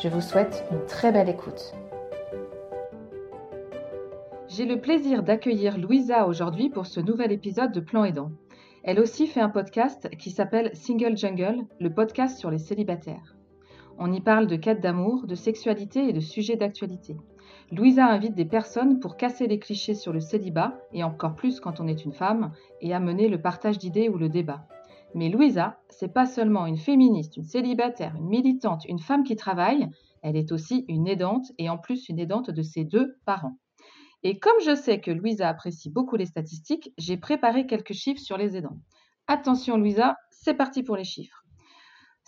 Je vous souhaite une très belle écoute. J'ai le plaisir d'accueillir Louisa aujourd'hui pour ce nouvel épisode de Plan Aidant. Elle aussi fait un podcast qui s'appelle Single Jungle, le podcast sur les célibataires. On y parle de quête d'amour, de sexualité et de sujets d'actualité. Louisa invite des personnes pour casser les clichés sur le célibat, et encore plus quand on est une femme, et amener le partage d'idées ou le débat. Mais Louisa, c'est pas seulement une féministe, une célibataire, une militante, une femme qui travaille, elle est aussi une aidante, et en plus une aidante de ses deux parents. Et comme je sais que Louisa apprécie beaucoup les statistiques, j'ai préparé quelques chiffres sur les aidants. Attention Louisa, c'est parti pour les chiffres.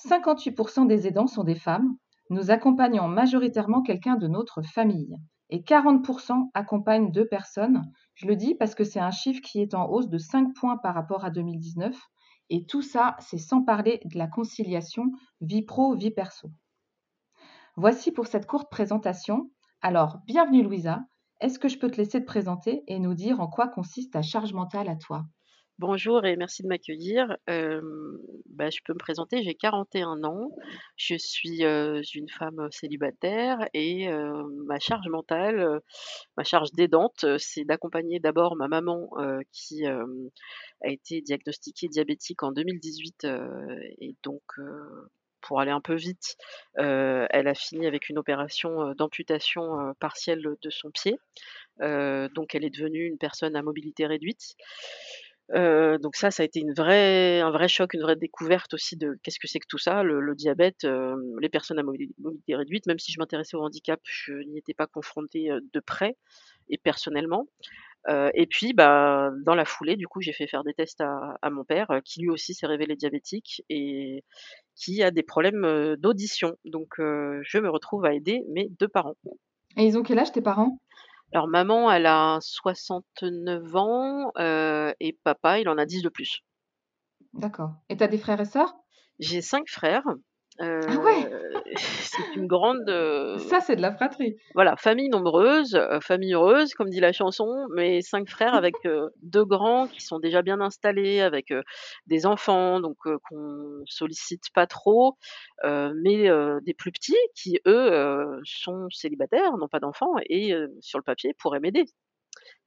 58% des aidants sont des femmes, nous accompagnons majoritairement quelqu'un de notre famille et 40% accompagnent deux personnes. Je le dis parce que c'est un chiffre qui est en hausse de 5 points par rapport à 2019 et tout ça, c'est sans parler de la conciliation vie pro-vie perso. Voici pour cette courte présentation. Alors, bienvenue Louisa. Est-ce que je peux te laisser te présenter et nous dire en quoi consiste ta charge mentale à toi? Bonjour et merci de m'accueillir. bah, je peux me présenter, j'ai 41 ans. Je suis, une femme, célibataire et ma charge mentale, ma charge d'aidante, c'est d'accompagner d'abord ma maman, qui, a été diagnostiquée diabétique en 2018, et donc pour aller un peu vite, elle a fini avec une opération, d'amputation, partielle, de son pied. donc elle est devenue une personne à mobilité réduite. Euh, donc ça, ça a été une vraie, un vrai choc, une vraie découverte aussi de qu'est-ce que c'est que tout ça, le, diabète, euh, les personnes à mobilité réduite. Même si je m'intéressais au handicap, je n'y étais pas confrontée euh, de près et personnellement. et puis, bah, dans la foulée, du coup, j'ai fait faire des tests à, à mon père, qui lui aussi s'est révélé diabétique et qui a des problèmes d'audition. Donc, je me retrouve à aider mes deux parents. Et ils ont quel âge tes parents? Alors maman, elle a 69 ans, euh, et papa, il en a 10 de plus. D'accord. Et tu as des frères et sœurs? J'ai 5 frères. Ah ouais! c'est une grande, euh, Ça, c'est de la fratrie. voilà, famille nombreuse, euh, famille heureuse, comme dit la chanson, mais 5 frères avec, deux grands qui sont déjà bien installés, avec, des enfants, donc qu'on sollicite pas trop, mais des plus petits qui, eux, sont célibataires, n'ont pas d'enfants et sur le papier pourraient m'aider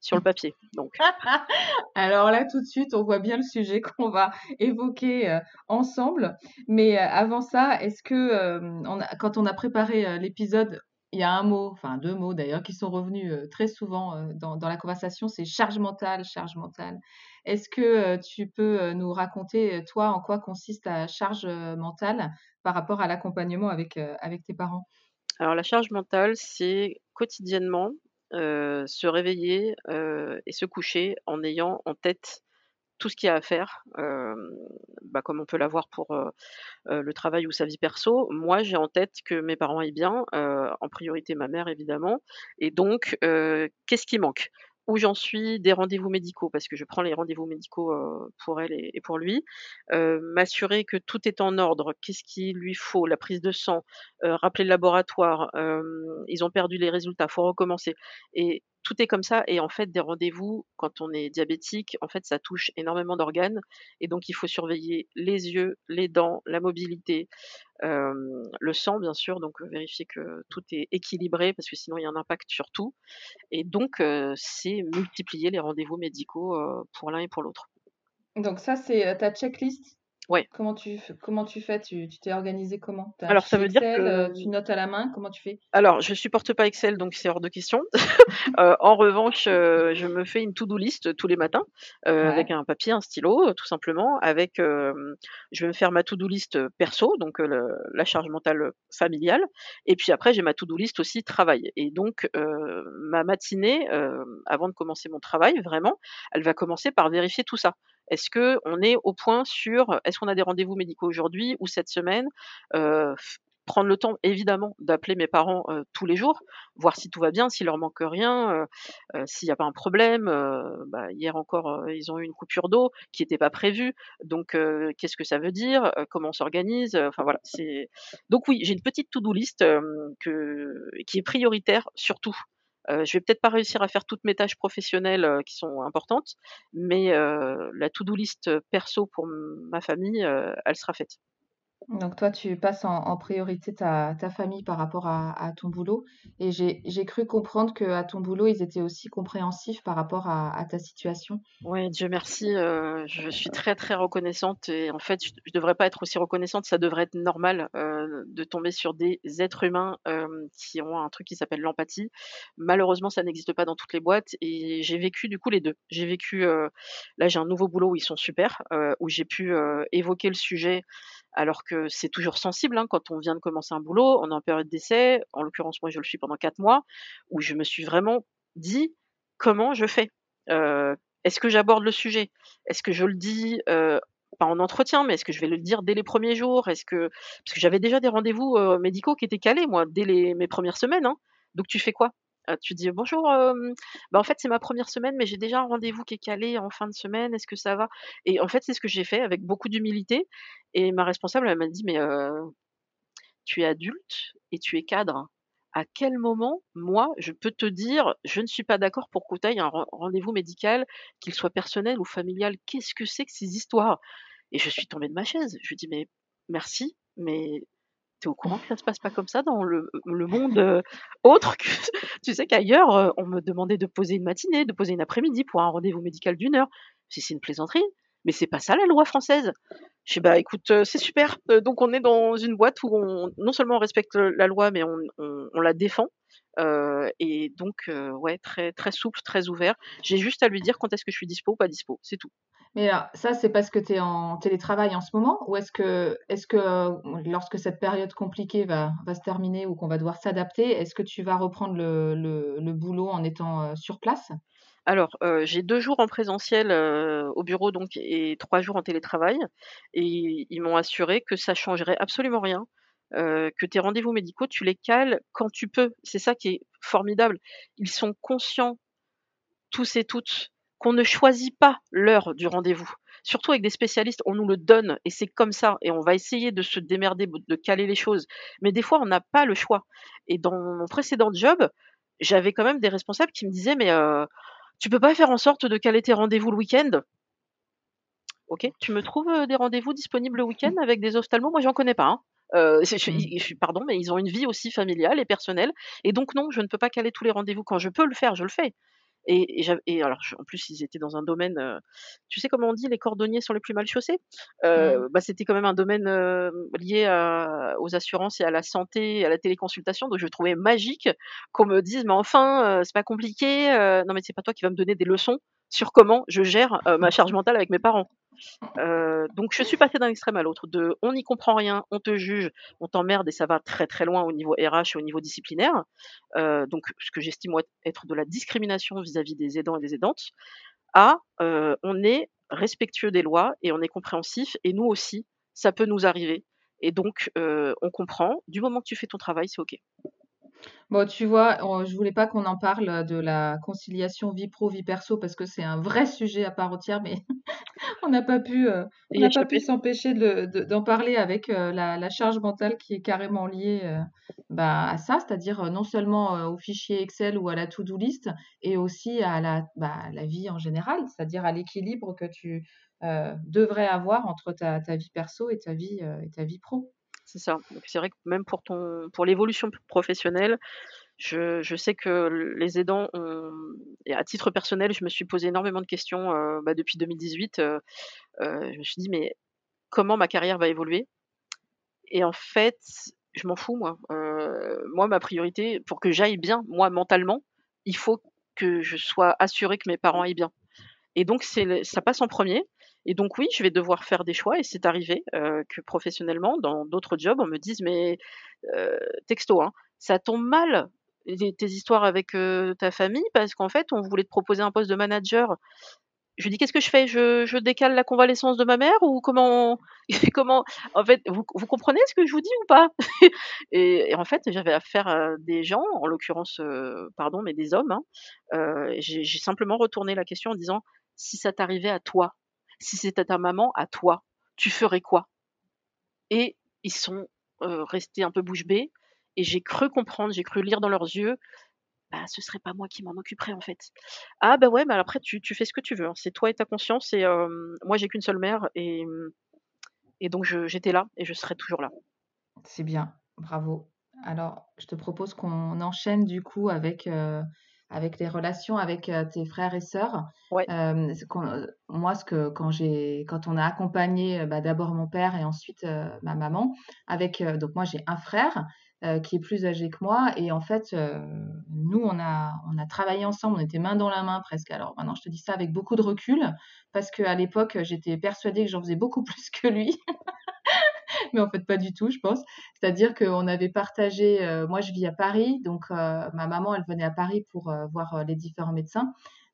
sur le papier. Donc. Alors là, tout de suite, on voit bien le sujet qu'on va évoquer euh, ensemble. Mais euh, avant ça, est-ce que euh, quand on a préparé l'épisode, il y a un mot, enfin deux mots d'ailleurs, qui sont revenus très souvent dans, dans, la conversation, c'est charge mentale, charge mentale. Est-ce que tu peux nous raconter, toi, en quoi consiste ta charge mentale par rapport à l'accompagnement avec, avec tes parents? Alors la charge mentale, c'est quotidiennement se réveiller, et se coucher en ayant en tête tout ce qu'il y a à faire, bah, comme on peut l'avoir pour, le travail ou sa vie perso. Moi, j'ai en tête que mes parents aillent bien, en priorité ma mère évidemment et donc qu'est-ce qui manque? Où j'en suis des rendez-vous médicaux, parce que je prends les rendez-vous médicaux pour elle et, pour lui, m'assurer que tout est en ordre, qu'est-ce qu'il lui faut, la prise de sang, rappeler le laboratoire, ils ont perdu les résultats, faut recommencer. Et tout est comme ça. Et en fait, des rendez-vous, quand on est diabétique, en fait, ça touche énormément d'organes. Et donc, il faut surveiller les yeux, les dents, la mobilité, le sang, bien sûr. Donc, vérifier que tout est équilibré parce que sinon, il y a un impact sur tout. Et donc, c'est multiplier les rendez-vous médicaux pour l'un et pour l'autre. Donc, ça, c'est ta checklist Ouais. Comment tu comment tu fais? Tu t'es organisé comment? Tu Alors ça veut dire que tu notes à la main? Comment tu fais? Alors je supporte pas Excel, donc c'est hors de question. Euh, en revanche, je me fais une to-do list tous les matins, avec un papier, un stylo, tout simplement, avec, je vais me faire ma to-do list, perso, donc la charge mentale, familiale et puis après j'ai ma to-do list aussi travail et donc ma matinée, avant de commencer mon travail, vraiment, elle va commencer par vérifier tout ça. Est-ce que on est au point sur est-ce qu'on a des rendez-vous médicaux aujourd'hui ou cette semaine prendre le temps évidemment d'appeler mes parents, heu, tous les jours, voir si tout va bien, s'il leur manque rien, heu, s'il y a pas un problème, bah, hier encore, ils ont eu une coupure d'eau qui était pas prévue, donc qu'est-ce que ça veut dire? Comment on s'organise? Enfin voilà, c'est donc oui, j'ai une petite to do list, que qui est prioritaire surtout. Heu, je vais peut-être pas réussir à faire toutes mes tâches professionnelles, heu, qui sont importantes, mais heu, la to do list, perso pour ma famille, elle sera faite. Donc toi, tu passes en priorité ta famille par rapport à ton boulot et j'ai cru comprendre qu'à ton boulot, ils étaient aussi compréhensifs par rapport à ta situation? Ouais, Dieu merci, heu, je suis très, très reconnaissante et en fait, je je devrais pas être aussi reconnaissante, ça devrait être normal, heu, de tomber sur des êtres humains, hem, qui ont un truc qui s'appelle l'empathie. Malheureusement, ça n'existe pas dans toutes les boîtes et j'ai vécu du coup les 2. J'ai vécu, là, j'ai un nouveau boulot où ils sont super, où j'ai pu, évoquer le sujet alors que c'est toujours sensible, hein, quand on vient de commencer un boulot, on est en période d'essai, en l'occurrence, moi, je le suis pendant 4 mois, où je me suis vraiment dit: «Comment je fais?» heu, est-ce que j'aborde le sujet? Est-ce que je le dis, heu, pas en entretien, mais est-ce que je vais le dire dès les premiers jours? Est-ce que parce que j'avais déjà des rendez-vous, heu, médicaux qui étaient calés moi, dès mes premières semaines, hein. Donc tu fais quoi? Heu, tu dis: «Bonjour, bah, en fait, c'est ma première semaine, mais j'ai déjà un rendez-vous qui est calé en fin de semaine, est-ce que ça va?» et en fait, c'est ce que j'ai fait avec beaucoup d'humilité et ma responsable, elle m'a dit: «Mais tu es adulte et tu es cadre. À quel moment, moi, je peux te dire: "Je ne suis pas d'accord pour que tu un ren rendez-vous médical, qu'il soit personnel ou familial"? Qu'est-ce que c'est que ces histoires?» et je suis tombée de ma chaise. Je lui dis: «Mais merci, mais tu es au courant que ça se passe pas comme ça dans le le monde, heu, autre que tu sais qu'ailleurs, heu, on me demandait de poser une matinée, de poser une après-midi pour un rendez-vous médical d'1 heure. C'est c'est une plaisanterie, mais c'est pas ça la loi française». Je fais: «Bah écoute, heu, c'est super, donc on est dans une boîte où on non seulement on respecte, la loi, mais on on on la défend». Et donc ouais, très très souple, très ouvert. J'ai juste à lui dire quand est-ce que je suis dispo ou pas dispo, c'est tout. Mais alors, ça, c'est parce que tu es en télétravail en ce moment? Ou est-ce que est-ce que, heu, lorsque cette période compliquée va va se terminer ou qu'on va devoir s'adapter, est-ce que tu vas reprendre le le le boulot en étant, sur place? Alors, j'ai 2 jours en présentiel, au bureau donc et 3 jours en télétravail et ils m'ont assuré que ça changerait absolument rien, heu, que tes rendez-vous médicaux, tu les cales quand tu peux. C'est ça qui est formidable. Ils sont conscients, tous et toutes, qu'on ne choisit pas l'heure du rendez-vous. Surtout avec des spécialistes, on nous le donne et c'est comme ça et on va essayer de se démerder, de caler les choses. Mais des fois, on n'a pas le choix et dans mon précédent job, j'avais quand même des responsables qui me disaient: «Mais heu, tu peux pas faire en sorte de caler tes rendez-vous le week-end?» OK, tu me trouves, heu, des rendez-vous disponibles le week-end avec des ophtalmos? Moi, j'en connais pas, hein. Je Mmh. je pardon, mais ils ont une vie aussi familiale et personnelle et donc non, je ne peux pas caler tous les rendez-vous. Quand je peux le faire, je le fais et et j'av et alors je en plus, ils étaient dans un domaine, heu, tu sais comment on dit: «Les cordonniers sont les plus mal chaussés»? Mmh. Heu, bah, c'était quand même un domaine, lié à aux assurances et à la santé et à la téléconsultation, donc je trouvais magique qu'on me dise: «Mais enfin, c'est pas compliqué, heu». Non, mais c'est pas toi qui vas me donner des leçons sur comment je gère, ma charge mentale avec mes parents. Heu, donc je suis passée d'un extrême à l'autre, de: «On n'y comprend rien, on te juge, on t'emmerde» et ça va très, très loin au niveau RH et au niveau disciplinaire. Heu, donc ce que j'estime être de la discrimination vis-à-vis des aidants et des aidantes, à, heu, on est respectueux des lois et on est compréhensif et nous aussi, ça peut nous arriver et donc on comprend. Du moment que tu fais ton travail, c'est OK. Bon, tu vois, on je voulais pas qu'on en parle, de la conciliation vie pro, vie perso parce que c'est un vrai sujet à part entière, mais on n'a pas pu, heu, on Y n'a pas pu échapper. s'empêcher de le de d'en parler avec, heu, la la charge mentale qui est carrément liée, heu, bah, à ça. C'est-à-dire, non seulement, au fichier Excel ou à la to do list et aussi à la bah, à la vie en général, c'est-à-dire à l'équilibre que tu, devrais avoir entre ta ta vie perso et ta vie, et ta vie pro. C'est ça. C'est vrai que même pour ton pour l'évolution professionnelle, je je sais que les aidants ont et à titre personnel, je me suis posé énormément de questions, heu, bah, depuis 2018, heu heu, je me suis dit: «Mais comment ma carrière va évoluer?» et en fait, je m'en fous moi. Moi, ma priorité pour que j'aille bien, moi, mentalement, il faut que je sois assurée que mes parents aillent bien et donc ça passe en premier et donc oui, je vais devoir faire des choix et c'est arrivé, heu, que professionnellement, dans d'autres jobs, on me dise: «Mais» heu, texto, hein: «Ça tombe mal, tes histoires avec, heu, ta famille parce qu'en fait, on voulait te proposer un poste de manager». je lui dis: «Qu'est-ce que je fais? Je décale la convalescence de ma mère ou comment comment?» en fait, vous comprenez ce que je vous dis ou pas? Et en fait, j'avais affaire à des gens, en l'occurrence, pardon, mais des hommes, hein, j'ai simplement retourné la question en disant: «Si ça t'arrivait à toi, si c'était ta maman à toi, tu ferais quoi?» et ils sont, heu, restés un peu bouche bée et j'ai cru comprendre, j'ai cru lire dans leurs yeux bah, ce serait pas moi qui m'en occuperais, en fait. Ah bah, ouais, mais après tu fais ce que tu veux, hein. C'est toi et ta conscience et hem, moi j'ai qu'une seule mère et donc j'étais là et je serai toujours là. C'est bien, bravo. Alors, je te propose qu'on enchaîne du coup avec, heu, avec les relations avec, heu, tes frères et sœurs. Ouais, qu'on, heu, moi, ce que quand j'ai quand on a accompagné, bah, d'abord mon père et ensuite, ma maman avec, donc moi j'ai un frère, qui est plus âgé que moi et en fait, nous on a on a travaillé ensemble, on était main dans la main presque. Alors maintenant je te dis ça avec beaucoup de recul parce qu'à l'époque, j'étais persuadée que j'en faisais beaucoup plus que lui. Mais en fait, pas du tout, je pense. C'est-à-dire qu'on avait partagé, heu, moi je vis à Paris, donc heu, ma maman, elle venait à Paris pour, heu, voir, les différents médecins.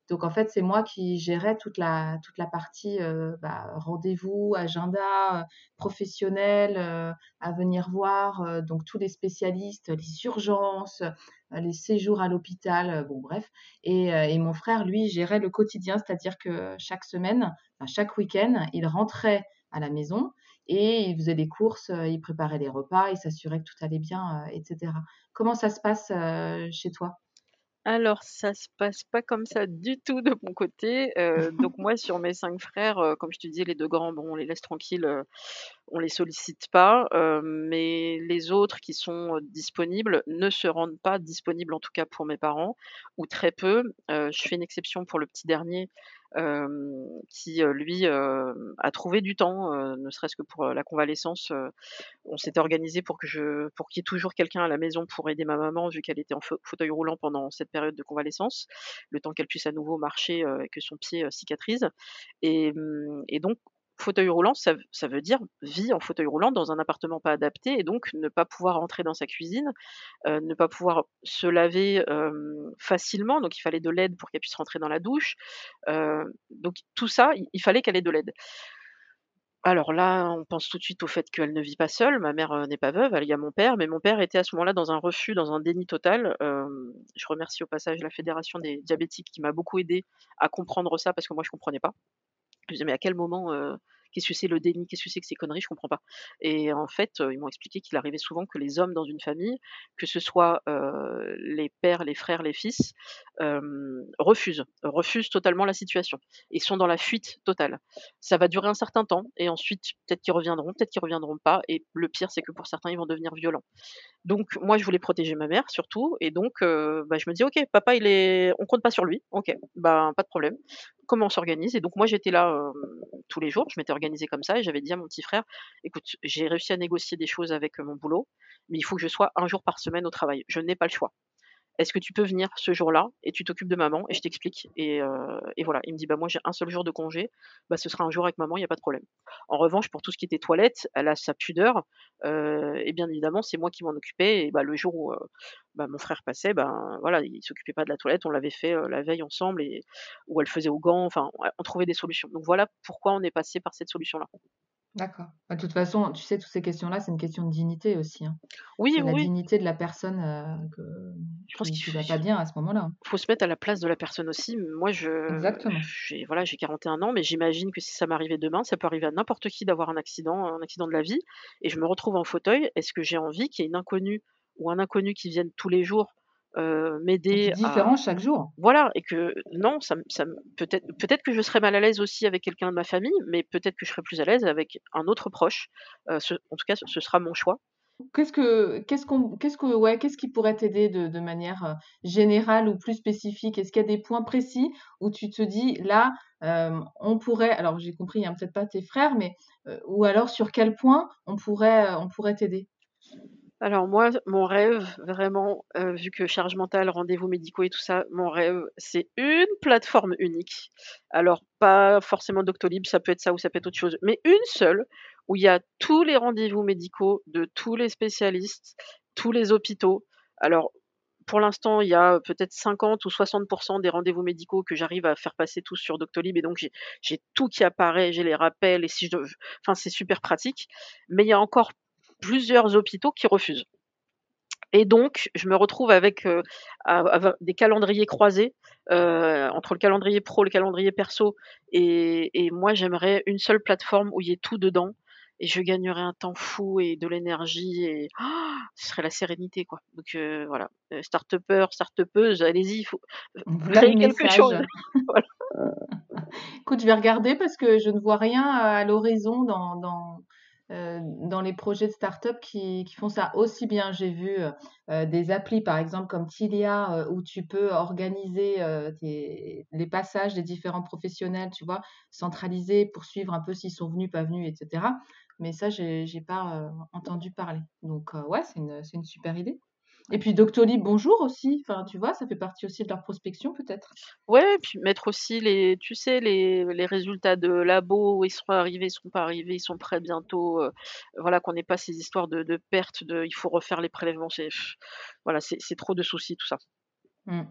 Donc en fait, c'est moi qui gérais toute la toute la partie, bah, rendez-vous, agenda, professionnel, à venir voir, donc tous les spécialistes, les urgences, les séjours à l'hôpital, bon bref. Et et mon frère, lui, gérait le quotidien, c'est-à-dire que chaque semaine, chaque week-end, il rentrait à la maison et il faisait des courses, heu, il préparait les repas, il s'assurait que tout allait bien, heu, et cetera. Comment ça se passe, heu, chez toi? alors ça se passe pas comme ça du tout de mon côté, donc moi sur mes 5 frères, comme je te disais, les 2 grands, bon, on les laisse tranquilles, heu, on les sollicite pas, mais les autres qui sont, disponibles ne se rendent pas disponibles, en tout cas pour mes parents ou très peu. Je fais une exception pour le petit dernier, qui, heu, lui, heu, a trouvé du temps, ne serait-ce que pour, la convalescence, on s'était organisé pour que je pour qu'il y ait toujours quelqu'un à la maison pour aider ma maman vu qu'elle était en fau fauteuil roulant pendant cette période de convalescence, le temps qu'elle puisse à nouveau marcher, et que son pied, cicatrise. Et mmh et donc fauteuil roulant, ça veut dire vie en fauteuil roulant dans un appartement pas adapté et donc ne pas pouvoir rentrer dans sa cuisine, heu, ne pas pouvoir se laver, facilement, donc il fallait de l'aide pour qu'elle puisse rentrer dans la douche, donc tout ça, il fallait qu'elle ait de l'aide. Alors là, on pense tout de suite au fait qu'elle ne vit pas seule. Ma mère, n'est pas veuve, elle y a mon père, mais mon père était à ce moment-là dans un refus, dans un déni total. Je remercie au passage la fédération des diabétiques qui m'a beaucoup aidée à comprendre ça parce que moi je comprenais pas. Je disais: «Mais à quel moment, heu, qu'est-ce que c'est le déni? Qu'est-ce que c'est que ces conneries? Je comprends pas» et en fait, heu, ils m'ont expliqué qu'il arrivait souvent que les hommes dans une famille, que ce soit, heu, les pères, les frères, les fils, refusent, refusent totalement la situation et sont dans la fuite totale. Ça va durer un certain temps et ensuite peut-être qu'ils reviendront, peut-être qu'ils reviendront pas et le pire, c'est que pour certains, ils vont devenir violents. Donc moi, je voulais protéger ma mère surtout et donc bah, je me dis: «OK, papa il est on compte pas sur lui. OK, ben, pas de problème. Comment on s'organise?» et donc moi, j'étais là, hem, tous les jours. Je m'étais organisée comme ça et j'avais dit à mon petit frère: «Écoute, j'ai réussi à négocier des choses avec, heu, mon boulot, mais il faut que je sois un jour par semaine au travail. Je n'ai pas le choix. Est-ce que tu peux venir ce jour-là et tu t'occupes de maman et je t'explique?» et heu et voilà. Il me dit: «Bah, moi, j'ai un seul jour de congé, bah, ce sera un jour avec maman, il y a pas de problème». En revanche, pour tout ce qui était toilette, elle a sa pudeur, heu et bien évidemment, c'est moi qui m'en occupais et bah, le jour où, heu, bah, mon frère passait, ben, voilà, il s'occupait pas de la toilette, on l'avait fait, la veille ensemble et ou elle faisait aux gants, enfin, on trouvait des solutions. Donc voilà pourquoi on est passé par cette solution-là. D'accord. Bah, de toute façon, tu sais, toutes ces questions-là, c'est une question de dignité aussi, hein. Oui, oui, la dignité de la personne, heu, que je pense qui qu'il qui faut va pas bien à ce moment-là, hein. Faut se mettre à la place de la personne aussi. Moi, je Exactement. j'ai voilà, j'ai 41 ans, mais j'imagine que si ça m'arrivait demain, ça peut arriver à n'importe qui d'avoir un accident, un accident de la vie et je me retrouve en fauteuil. Est-ce que j'ai envie qu'il y ait une inconnue ou un inconnu qui vienne tous les jours, puis m'aider à différent chaque jour. voilà et que non, ça ça peut-être peut-être que je serais mal à l'aise aussi avec quelqu'un de ma famille, mais peut-être que je serais plus à l'aise avec un autre proche. Ce en tout cas, ce ce sera mon choix. Qu'est-ce que qu'est-ce qu'on qu'est-ce que ouais, qu'est-ce qui pourrait t'aider de de manière, heu, générale ou plus spécifique? Est-ce qu'il y a des points précis où tu te dis: «Là, hem, on pourrait» alors j'ai compris, hein, peut-être pas tes frères, mais, ou alors sur quel point on pourrait, on pourrait t'aider? Alors moi, mon rêve vraiment, heu, vu que charge mentale, rendez-vous médicaux et tout ça, mon rêve, c'est une plateforme unique. Alors pas forcément Doctolib, ça peut être ça ou ça peut être autre chose, mais une seule où il y a tous les rendez-vous médicaux de tous les spécialistes, tous les hôpitaux. Alors pour l'instant, il y a peut-être 50 ou 60% des rendez-vous médicaux que j'arrive à faire passer tous sur Doctolib et donc j'ai tout qui apparaît, j'ai les rappels et si je enfin, c'est super pratique. Mais il y a encore plusieurs hôpitaux qui refusent. Et donc, je me retrouve avec euh, des calendriers croisés euh, entre le calendrier pro, le calendrier perso. Et, et moi, j'aimerais une seule plateforme où il y ait tout dedans. Et je gagnerais un temps fou et de l'énergie et oh, ce serait la sérénité quoi. Donc euh, voilà, start-upper, start-upeuse, allez-y, faut créer quelque chose. voilà. Écoute, je vais regarder parce que je ne vois rien à l'horizon dans, dans, euh, dans les projets de start-up qui, font ça aussi bien. J'ai vu euh, des applis, par exemple, comme Tilia, euh, où tu peux organiser les passages des différents professionnels, tu vois, centraliser pour suivre un peu s'ils sont venus, pas venus, etc. Mais ça, j'ai n'ai pas entendu parler. Donc, ouais, c'est une super idée. Et puis Doctolib, bonjour aussi. Enfin, tu vois, ça fait partie aussi de leur prospection peut-être. Ouais, puis mettre aussi les, tu sais, les, les résultats de labo, où ils seront arrivés, ils seront pas arrivés, ils sont prêts bientôt. Euh, voilà, qu'on n'ait pas ces histoires de, de perte, de, il faut refaire les prélèvements. Voilà, c'est trop de soucis tout ça. Mmh.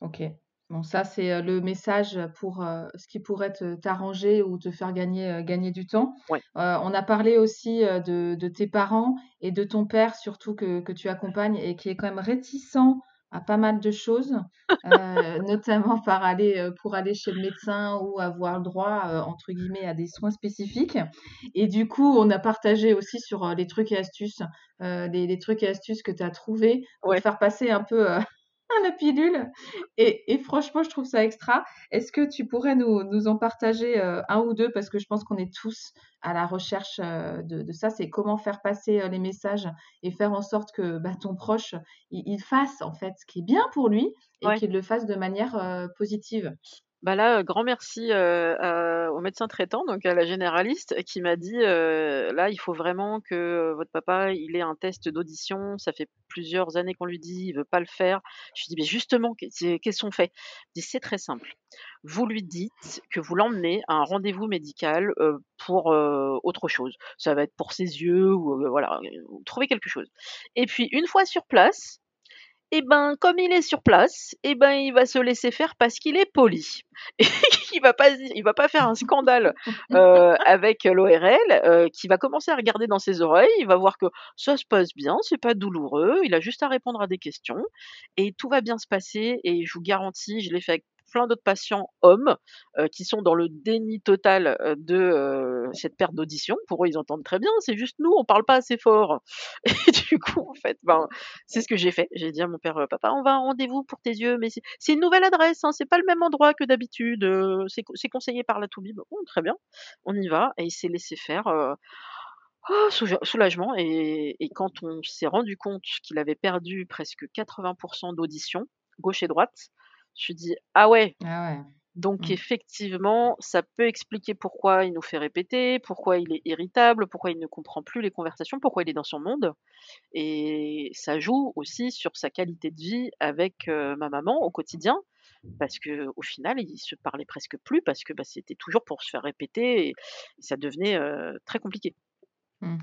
Ok. Bon, ça, c'est le message pour ce qui pourrait t'arranger ou te faire gagner, gagner du temps. Ouais. on a parlé aussi de, de tes parents et de ton père, surtout que, que tu accompagnes et qui est quand même réticent à pas mal de choses, notamment par aller, pour aller chez le médecin ou avoir le droit, entre guillemets, à des soins spécifiques. Et du coup, on a partagé aussi sur les trucs et astuces, les, les trucs et astuces que tu as trouvés pour faire passer un peu la pilule. Et, et, franchement, je trouve ça extra. Est-ce que tu pourrais nous, nous en partager euh, un ou deux? Parce que je pense qu'on est tous à la recherche euh, de, de, ça. C'est comment faire passer euh, les messages et faire en sorte que bah, ton proche, il, fasse en fait ce qui est bien pour lui et qu'il le fasse de manière positive. Bah là, grand merci, heu, au médecin traitant, donc à la généraliste qui m'a dit, «Là, il faut vraiment que, votre papa, il ait un test d'audition. Ça fait plusieurs années qu'on lui dit, il veut pas le faire». Je lui dis: «Mais justement, qu'est-ce qu'on fait?» il dit: «C'est très simple. Vous lui dites que vous l'emmenez à un rendez-vous médical, pour, autre chose. Ça va être pour ses yeux ou, voilà, trouvez quelque chose et puis une fois sur place, et ben, comme il est sur place, et ben, il va se laisser faire parce qu'il est poli. Il va pas, va pas faire un scandale euh, avec l'ORL, euh, qui va commencer à regarder dans ses oreilles. Il va voir que ça se passe bien, c'est pas douloureux. Il a juste à répondre à des questions et tout va bien se passer. Et je vous garantis, je l'ai fait avec plein d'autres patients hommes euh, qui sont dans le déni total euh, de euh, cette perte d'audition. Pour eux, ils entendent très bien, c'est juste nous, on parle pas assez fort. Et du coup, en fait, ben, c'est ce que j'ai fait. J'ai dit à mon père, papa, on va à un rendez-vous pour tes yeux, mais c'est une nouvelle adresse, hein, c'est pas le même endroit que d'habitude, c'est conseillé par la Toubib. Bon, très bien, on y va. Et il s'est laissé faire. Oh, soulagement et, quand on s'est rendu compte qu'il avait perdu presque 80% d'audition, gauche et droite, je me dis ah ouais. Ah ouais. Donc mmh. effectivement, ça peut expliquer pourquoi il nous fait répéter, pourquoi il est irritable, pourquoi il ne comprend plus les conversations, pourquoi il est dans son monde. Et ça joue aussi sur sa qualité de vie avec ma maman au quotidien, parce que au final, il se parlait presque plus parce que bah, c'était toujours pour se faire répéter et, ça devenait très compliqué. Mmh.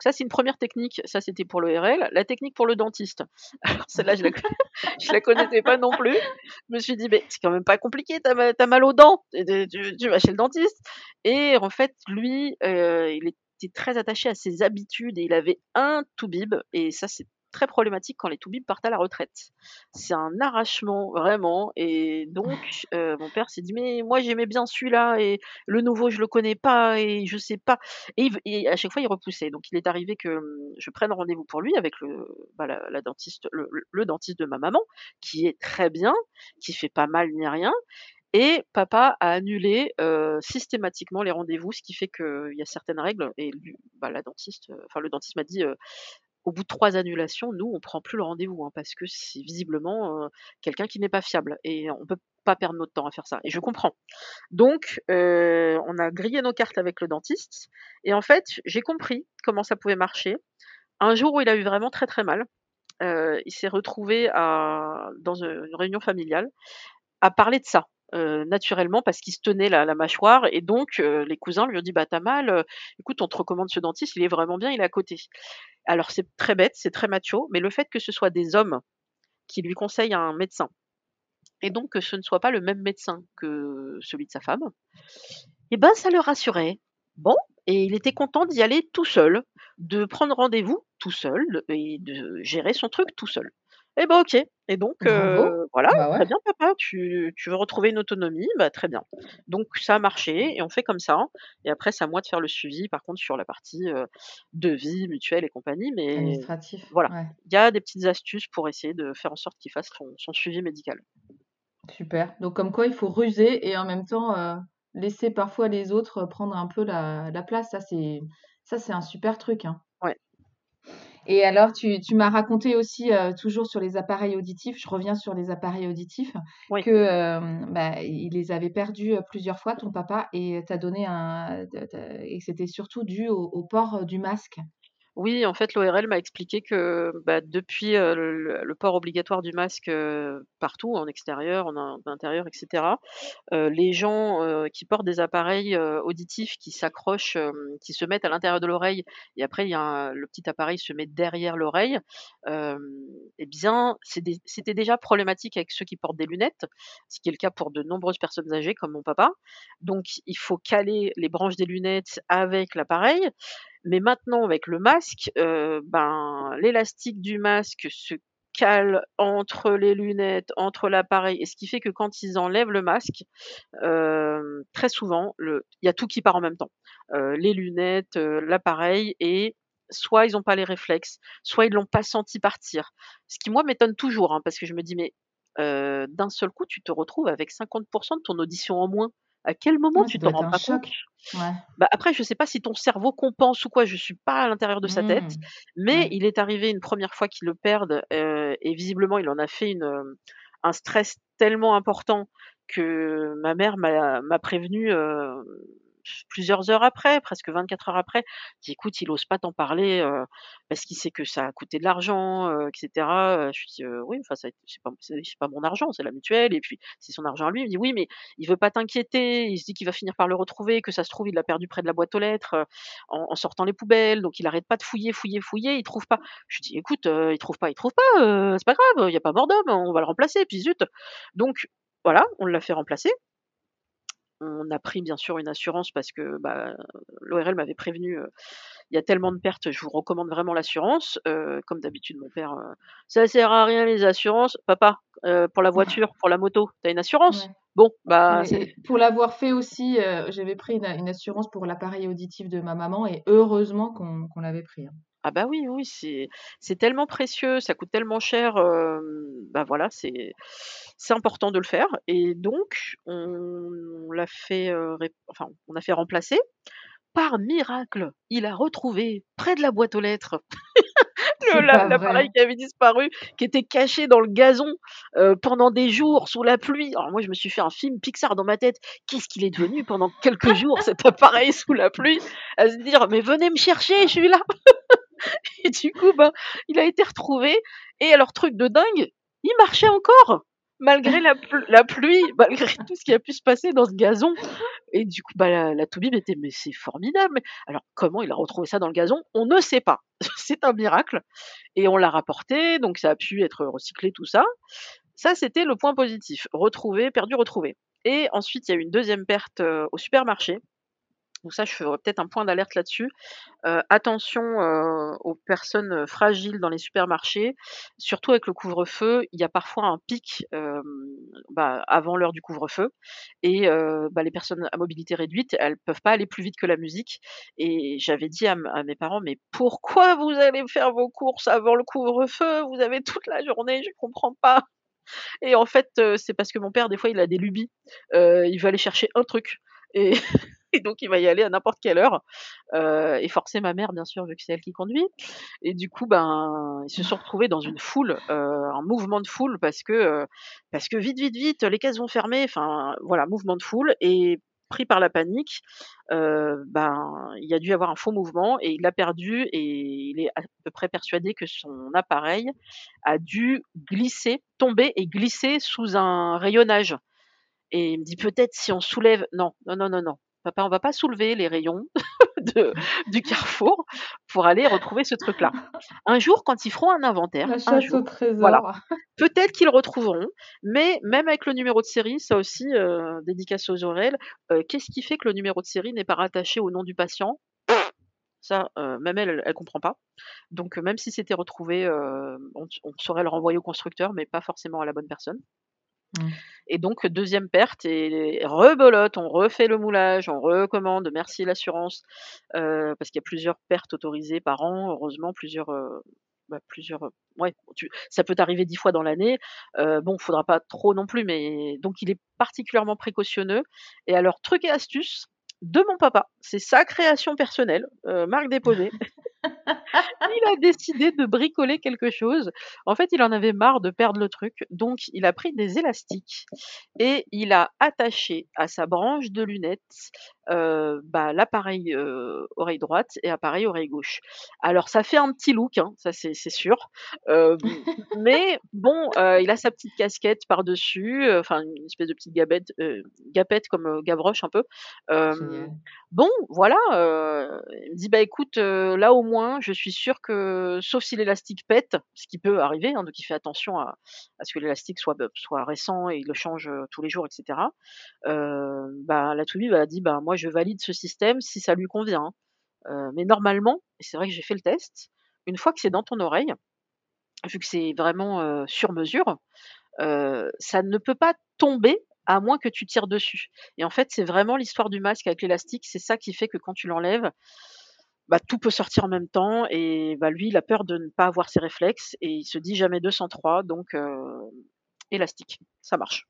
ça, c'est une première technique. Ça, c'était pour l'ORL. La technique pour le dentiste. Alors, celle-là, je la, la connaissais pas non plus. Je me suis dit, mais c'est quand même pas compliqué. T'as mal, mal aux dents. Tu, vas chez le dentiste. Et en fait, lui, euh, il était très attaché à ses habitudes et il avait un tout-bib. Et ça, c'est très problématique quand les toubibs partent à la retraite. C'est un arrachement vraiment et donc euh, mon père s'est dit mais moi j'aimais bien celui-là et le nouveau je le connais pas et je sais pas et, à chaque fois il repoussait donc il est arrivé que hum, je prenne rendez-vous pour lui avec le bah, la, dentiste le, dentiste de ma maman qui est très bien qui fait pas mal ni rien et papa a annulé euh, systématiquement les rendez-vous, ce qui fait qu'il y a certaines règles. Et bah, la dentiste, enfin le dentiste m'a dit, au bout de trois annulations, nous, on prend plus le rendez-vous hein, parce que c'est visiblement quelqu'un qui n'est pas fiable et on peut pas perdre notre temps à faire ça. Et je comprends. Donc, on a grillé nos cartes avec le dentiste et en fait, j'ai compris comment ça pouvait marcher. Un jour où il a eu vraiment très très mal, il s'est retrouvé dans une réunion familiale à parler de ça. Euh, naturellement parce qu'il se tenait la, mâchoire et donc euh, les cousins lui ont dit bah t'as mal, euh, écoute on te recommande ce dentiste, il est vraiment bien, il est à côté. Alors c'est très bête, c'est très macho, mais le fait que ce soit des hommes qui lui conseille un médecin et donc que ce ne soit pas le même médecin que celui de sa femme et ben, ça le rassurait. Bon et il était content d'y aller tout seul, de prendre rendez-vous tout seul et de gérer son truc tout seul. Et bah, OK et donc voilà, Bah, très bien papa, tu tu veux retrouver une autonomie? Bah, très bien. Donc ça a marché et on fait comme ça et après c'est à moi de faire le suivi par contre sur la partie, heu, devis, mutuelle et compagnie mais Administratif, voilà, ouais. il y a des petites astuces pour essayer de faire en sorte qu'il fasse son son suivi médical. Super, donc comme quoi il faut ruser et en même temps, laisser parfois les autres prendre un peu la la place. Ça c'est ça c'est un super truc, hein. Ouais. Et alors tu tu m'as raconté aussi, heu, toujours sur les appareils auditifs, je reviens sur les appareils auditifs, Oui. que, hem, bah, il les avait perdus, heu, plusieurs fois ton papa et tu as donné un et c'était surtout dû au au port du masque? Oui, en fait, l'ORL m'a expliqué que, bah, depuis, heu, le port obligatoire du masque, heu, partout, en extérieur, en in intérieur et cetera, heu, les gens, qui portent des appareils, auditifs qui s'accrochent, qui se mettent à l'intérieur de l'oreille et après y a le petit appareil se met derrière l'oreille, et bien, c'était déjà problématique avec ceux qui portent des lunettes, ce qui est le cas pour de nombreuses personnes âgées comme mon papa. Donc il faut caler les branches des lunettes avec l'appareil, mais maintenant avec le masque, heu, ben, l'élastique du masque se cale entre les lunettes, entre l'appareil et ce qui fait que quand ils enlèvent le masque, hem, très souvent, il y a tout qui part en même temps. Heu, les lunettes, l'appareil et soit ils ont pas les réflexes, soit ils l'ont pas senti partir. Ce qui moi m'étonne toujours, hein, parce que je me dis: «Mais, d'un seul coup, tu te retrouves avec 50% de ton audition en moins. À quel moment Ouais, tu t'en rends pas compte?» Ouais. Bah, après je sais pas si ton cerveau compense ou quoi, je suis pas à l'intérieur de sa tête, Mmh. mais il est arrivé une première fois qu'il le perde, et visiblement il en a fait une, un stress tellement important que ma mère m'a hem, plusieurs heures après, presque 24 heures après. Dit: «Écoute, il ose pas t'en parler, parce qu'il sait que ça a coûté de l'argent, heu et cetera», heu, je lui dis: «Heu, oui, enfin c'est pas mon argent, c'est la mutuelle et puis c'est son argent à lui». Il me dit: «Oui, mais il veut pas t'inquiéter, il se dit qu'il va finir par le retrouver, que ça se trouve il l'a perdu près de la boîte aux lettres, en sortant les poubelles, donc il arrête pas de fouiller, fouiller, fouiller, il trouve pas». Je lui dis: «Écoute, il trouve pas, il trouve pas, c'est pas grave, il y a pas mort d'homme, on va le remplacer, puis zut». Donc voilà, on l'a fait remplacer. On a pris bien sûr une assurance parce que, bah, l'ORL m'avait prévenu, «Il y a tellement de pertes, je vous recommande vraiment l'assurance». Comme d'habitude mon père, «Ça sert à rien les assurances». «Papa, heu, pour la voiture, pour la moto, tu as une assurance?» Ouais. «Bon, bah, Et c'est» et pour l'avoir fait aussi, j'avais pris une une assurance pour l'appareil auditif de ma maman et heureusement qu'on qu'on l'avait pris, hein. Ah bah, oui, oui, c'est c'est tellement précieux, ça coûte tellement cher, hem, bah, voilà, c'est c'est important de le faire et donc on l'a fait, heu, rép enfin, on a fait remplacer. Par miracle, il a retrouvé près de la boîte aux lettres le C'est l'a pas l'appareil vrai? qui avait disparu, qui était caché dans le gazon, heu, pendant des jours sous la pluie. Alors moi je me suis fait un film Pixar dans ma tête. Qu'est-ce qu'il est devenu pendant quelques jours cet appareil sous la pluie? À se dire: «Mais venez me chercher, je suis là!» et du coup, ben, il a été retrouvé et alors truc de dingue, il marchait encore! Malgré la pl la pluie, malgré tout ce qui a pu se passer dans ce gazon et du coup, bah, la toubib était: «Mais c'est formidable, alors comment il a retrouvé ça dans le gazon? On ne sait pas. C'est un miracle et on l'a rapporté, donc ça a pu être recyclé, tout ça. Ça, c'était le point positif, retrouvé, perdu, retrouvé et ensuite, il y a eu une deuxième perte, heu, au supermarché. Donc ça, je ferais peut-être un point d'alerte là-dessus. Attention, aux personnes, fragiles dans les supermarchés, surtout avec le couvre-feu. Il y a parfois un pic, bah, avant l'heure du couvre-feu et bah, les personnes à mobilité réduite, elles peuvent pas aller plus vite que la musique et j'avais dit à mes parents: «Mais pourquoi vous allez faire vos courses avant le couvre-feu? Vous avez toute la journée, je comprends pas» et en fait, c'est parce que mon père, des fois, il a des lubies. Il veut aller chercher un truc et et donc il va y aller à n'importe quelle heure, heu et forcer ma mère, bien sûr, vu que c'est elle qui conduit. Et du coup, ben, ils se sont retrouvés dans une foule, heu, un mouvement de foule parce que, heu, parce que: «Vite, vite, vite, les caisses vont fermer», enfin, voilà, mouvement de foule. Et pris par la panique, ben, il a dû avoir un faux mouvement et il l'a perdu et il est à peu près persuadé que son appareil a dû glisser, tomber et glisser sous un rayonnage. Et il me dit: «Peut-être si on soulève» non, non, non, non, non, papa, on va pas soulever les rayons. de, du carrefour pour aller retrouver ce truc-là. Un jour, quand ils feront un inventaire, La un chasse jour, au trésor. voilà. peut-être qu'ils le retrouveront, mais même avec le numéro de série, ça aussi, euh, dédicace aux oreilles, euh, qu'est-ce qui fait que le numéro de série n'est pas rattaché au nom du patient? Ça, euh, même elle, elle, comprend pas. Donc, même si c'était retrouvé, on, on saurait le renvoyer au constructeur, mais pas forcément à la bonne personne. Mm. Et donc, deuxième perte, et rebolote, on refait le moulage, on recommande, merci l'assurance, euh, parce qu'il y a plusieurs pertes autorisées par an, heureusement, plusieurs. euh, bah, plusieurs euh, ouais, tu- ça peut t'arriver dix fois dans l'année. Euh, bon, faudra pas trop non plus, mais donc il est particulièrement précautionneux. Et alors, truc et astuce de mon papa, c'est sa création personnelle, marque déposée. il a décidé de bricoler quelque chose. En fait, il en avait marre de perdre le truc, donc il a pris des élastiques et il a attaché à sa branche de lunettes euh, bah, l'appareil euh, oreille droite et appareil oreille gauche. Alors ça fait un petit look, hein, ça c'est sûr, Euh, mais bon, il a sa petite casquette par-dessus, enfin une espèce de petite gabette, gapette comme Gavroche un peu. Bon, voilà, il me dit: «Bah, écoute, là, au moins, je suis sûr que sauf si l'élastique pète», ce qui peut arriver, hein, donc il fait attention à à ce que l'élastique soit bah, soit récent et il le change, tous les jours et cetera. Heu, bah, la Toubib a dit: «Bah, moi, je valide ce système si ça lui convient, hein». Heu, mais normalement et c'est vrai que j'ai fait le test, une fois que c'est dans ton oreille, vu que c'est vraiment, heu, sur mesure, heu, ça ne peut pas tomber à moins que tu tires dessus et en fait, c'est vraiment l'histoire du masque avec l'élastique, c'est ça qui fait que quand tu l'enlèves, bah, tout peut sortir en même temps et bah, lui, il a peur de ne pas avoir ses réflexes et il se dit: «Jamais 203» donc élastique, ça marche.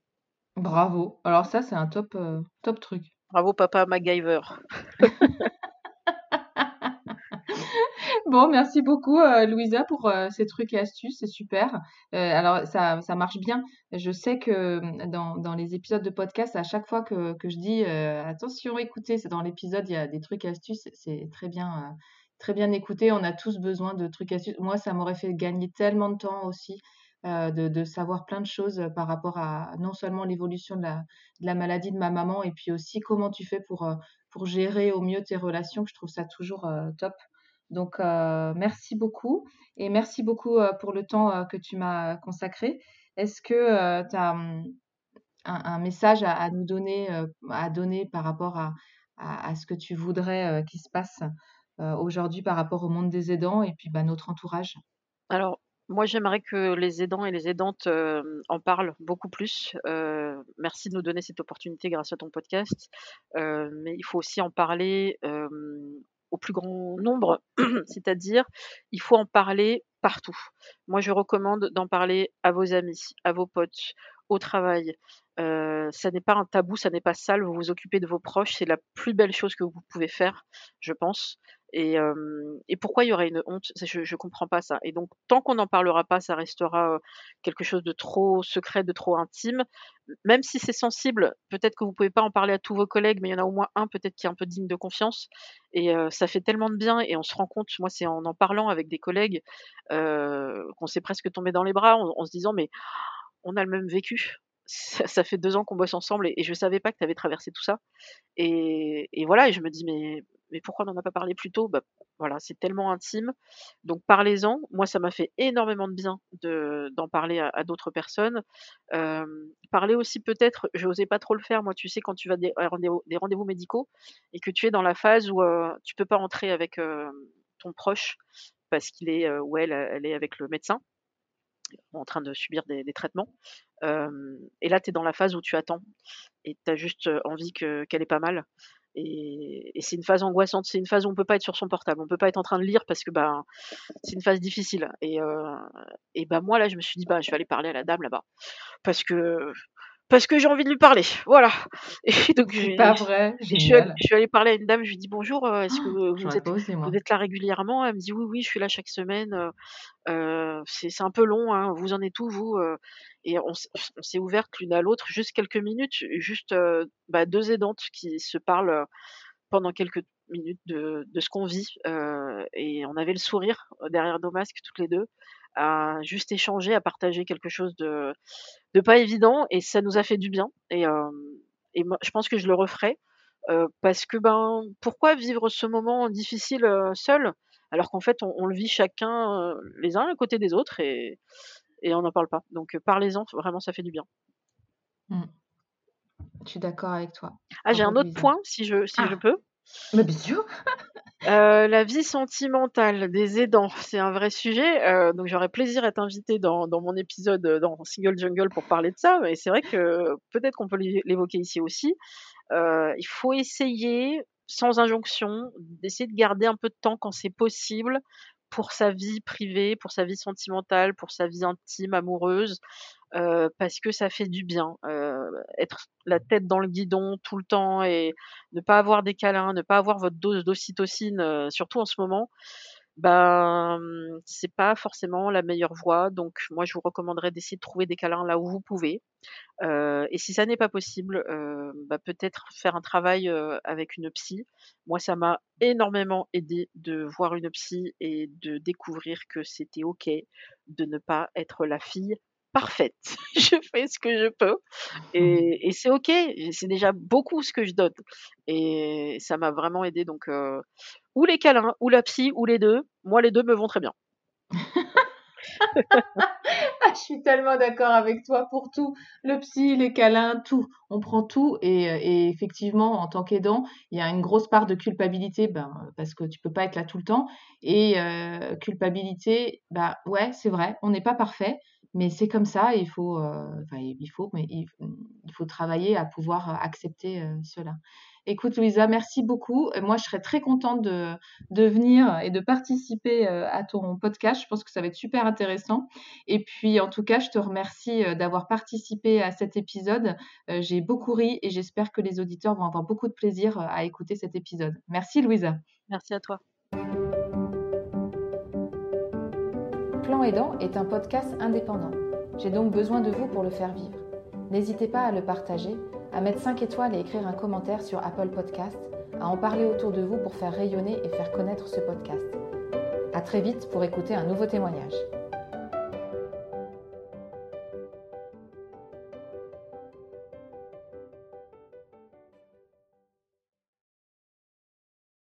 Bravo. Alors ça, c'est un top, euh, top truc. Bravo papa MacGyver. Bon, merci beaucoup, euh, Louisa, pour euh, ces trucs et astuces, c'est super. Euh, alors, ça, marche bien. Je sais que euh, dans, dans les épisodes de podcast, à chaque fois que, je dis attention, écoutez, dans l'épisode, il y a des trucs et astuces, c'est très bien, très bien écouté. On a tous besoin de trucs et astuces. Moi, ça m'aurait fait gagner tellement de temps aussi. Euh, de, savoir plein de choses par rapport à non seulement l'évolution de la, maladie de ma maman et puis aussi comment tu fais pour, euh, pour gérer au mieux tes relations, que je trouve ça toujours euh, top. Donc, euh, merci beaucoup et merci beaucoup euh, pour le temps euh, que tu m'as consacré. Est-ce que tu as hum, un, message à, nous donner, euh, à donner par rapport à, à, ce que tu voudrais euh, qu'il se passe euh, aujourd'hui par rapport au monde des aidants et puis bah, notre entourage? Alors, moi, j'aimerais que les aidants et les aidantes, hem, en parlent beaucoup plus. Heu, merci de nous donner cette opportunité grâce à ton podcast. Heu, mais il faut aussi en parler, au plus grand nombre. C'est-à-dire, il faut en parler partout. Moi, je recommande d'en parler à vos amis, à vos potes, au travail. Ça n'est pas un tabou, ça n'est pas sale, vous vous occupez de vos proches, c'est la plus belle chose que vous pouvez faire, je pense. Et, pourquoi il y aurait une honte? Je je comprends pas ça. Et donc tant qu'on n'en parlera pas, ça restera, quelque chose de trop secret, de trop intime. Même si c'est sensible, peut-être que vous pouvez pas en parler à tous vos collègues, mais il y en a au moins un peut-être qui est un peu digne de confiance et ça fait tellement de bien et on se rend compte, moi c'est en en parlant avec des collègues, qu'on s'est presque tombé dans les bras en se disant: «Mais on a le même vécu. Ça fait 2 ans qu'on bosse ensemble et et je savais pas que tu avais traversé tout ça». Et voilà et je me dis: «Mais mais pourquoi on n'en a pas parlé plus tôt?» bah, voilà, c'est tellement intime, donc parlez-en. Moi, ça m'a fait énormément de bien de d'en parler à d'autres personnes. Hem, parler aussi peut-être je osais pas trop le faire moi, tu sais quand tu vas des des rendez-vous médicaux et que tu es dans la phase où, heu, tu peux pas entrer avec, hem, ton proche parce qu'il est, heu, ou elle, est avec le médecin en train de subir des traitements. Et là, tu es dans la phase où tu attends et tu as juste, heu, envie que qu'elle ait pas mal et c'est une phase angoissante. C'est une phase où on peut pas être sur son portable. On peut pas être en train de lire parce que, ben, c'est une phase difficile et et bah, moi, là, je me suis dit: «Bah, je vais aller parler à la dame là-bas parce que parce que j'ai envie de lui parler». Voilà et donc pas vrai? je suis allée Génial. je suis allée parler à une dame, je lui dis: «Bonjour, heu, est-ce que vous êtes osé, vous êtes là régulièrement?» elle me dit: «Oui, oui, je suis là chaque semaine, heu heu, c'est un peu long, hein, vous en êtes où vous, heu?» et on s'est ouvertes l'une à l'autre juste quelques minutes, juste, bah, 2 aidantes qui se parlent, pendant quelques minutes de de ce qu'on vit, et on avait le sourire, derrière nos masques toutes les 2, à juste échanger, à partager quelque chose de de pas évident et ça nous a fait du bien et et moi je pense que je le referai, parce que, ben, pourquoi vivre ce moment difficile, seul? Alors qu'en fait on on le vit chacun, les uns à côté des autres et et on n'en parle pas. Donc parlez-en, vraiment ça fait du bien. Mmh. Je suis d'accord avec toi. Ah, j'ai un autre point si je si je Ah! peux. Heu, la vie sentimentale des aidants, c'est un vrai sujet, heu, donc j'aurais plaisir à t'inviter dans dans mon épisode, heu, dans Single Jungle pour parler de ça, mais c'est vrai que peut-être qu'on peut l'é l'évoquer ici aussi. Il faut essayer, sans injonction, d'essayer de garder un peu de temps quand c'est possible pour sa vie privée, pour sa vie sentimentale, pour sa vie intime, amoureuse, heu, parce que ça fait du bien. Heu, être la tête dans le guidon tout le temps et ne pas avoir des câlins, ne pas avoir votre dose d'ocytocine, heu, surtout en ce moment, ben, mmh, c'est pas forcément la meilleure voie. Donc moi, je vous recommanderais d'essayer de trouver des câlins là où vous pouvez. Et si ça n'est pas possible, bah, peut-être faire un travail, avec une psy. Moi, ça m'a énormément aidé de voir une psy et de découvrir que c'était OK de ne pas être la fille parfaite. Je fais ce que je peux et et c'est OK c'est déjà beaucoup ce que je donne et ça m'a vraiment aidé donc heu, ou les câlins, ou la psy, ou les 2. Moi, les 2 me vont très bien. Ah, je suis tellement d'accord avec toi pour tout. Le psy, les câlins, tout. On prend tout et et effectivement, en tant qu'aidant, il y a une grosse part de culpabilité, ben, parce que tu peux pas être là tout le temps et heu, culpabilité, bah, ouais, c'est vrai, on n'est pas parfait, mais c'est comme ça il faut, heu, enfin, il faut, mais il faut travailler à pouvoir, heu, accepter, heu, cela. Écoute Louisa, merci beaucoup. Moi, je serais très contente de venir et de participer, à ton podcast. Je pense que ça va être super intéressant et puis, en tout cas, je te remercie, d'avoir participé à cet épisode. J'ai beaucoup ri et j'espère que les auditeurs vont avoir beaucoup de plaisir, à écouter cet épisode. Merci Louisa. Merci à toi. Plan Aidant est un podcast indépendant. J'ai donc besoin de vous pour le faire vivre. N'hésitez pas à le partager, à mettre 5 étoiles et écrire un commentaire sur Apple Podcast, à en parler autour de vous pour faire rayonner et faire connaître ce podcast. À très vite pour écouter un nouveau témoignage.